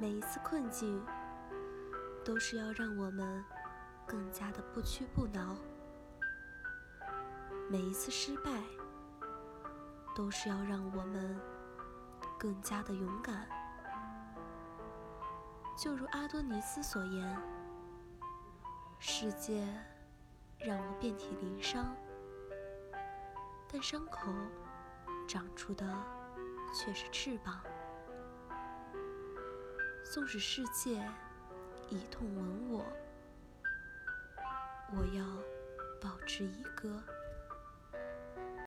每一次困境，都是要让我们更加的不屈不挠；每一次失败，都是要让我们更加的勇敢。就如阿多尼斯所言：“世界让我遍体鳞伤，但伤口长出的却是翅膀。”纵使世界以痛吻我，我要保持一个。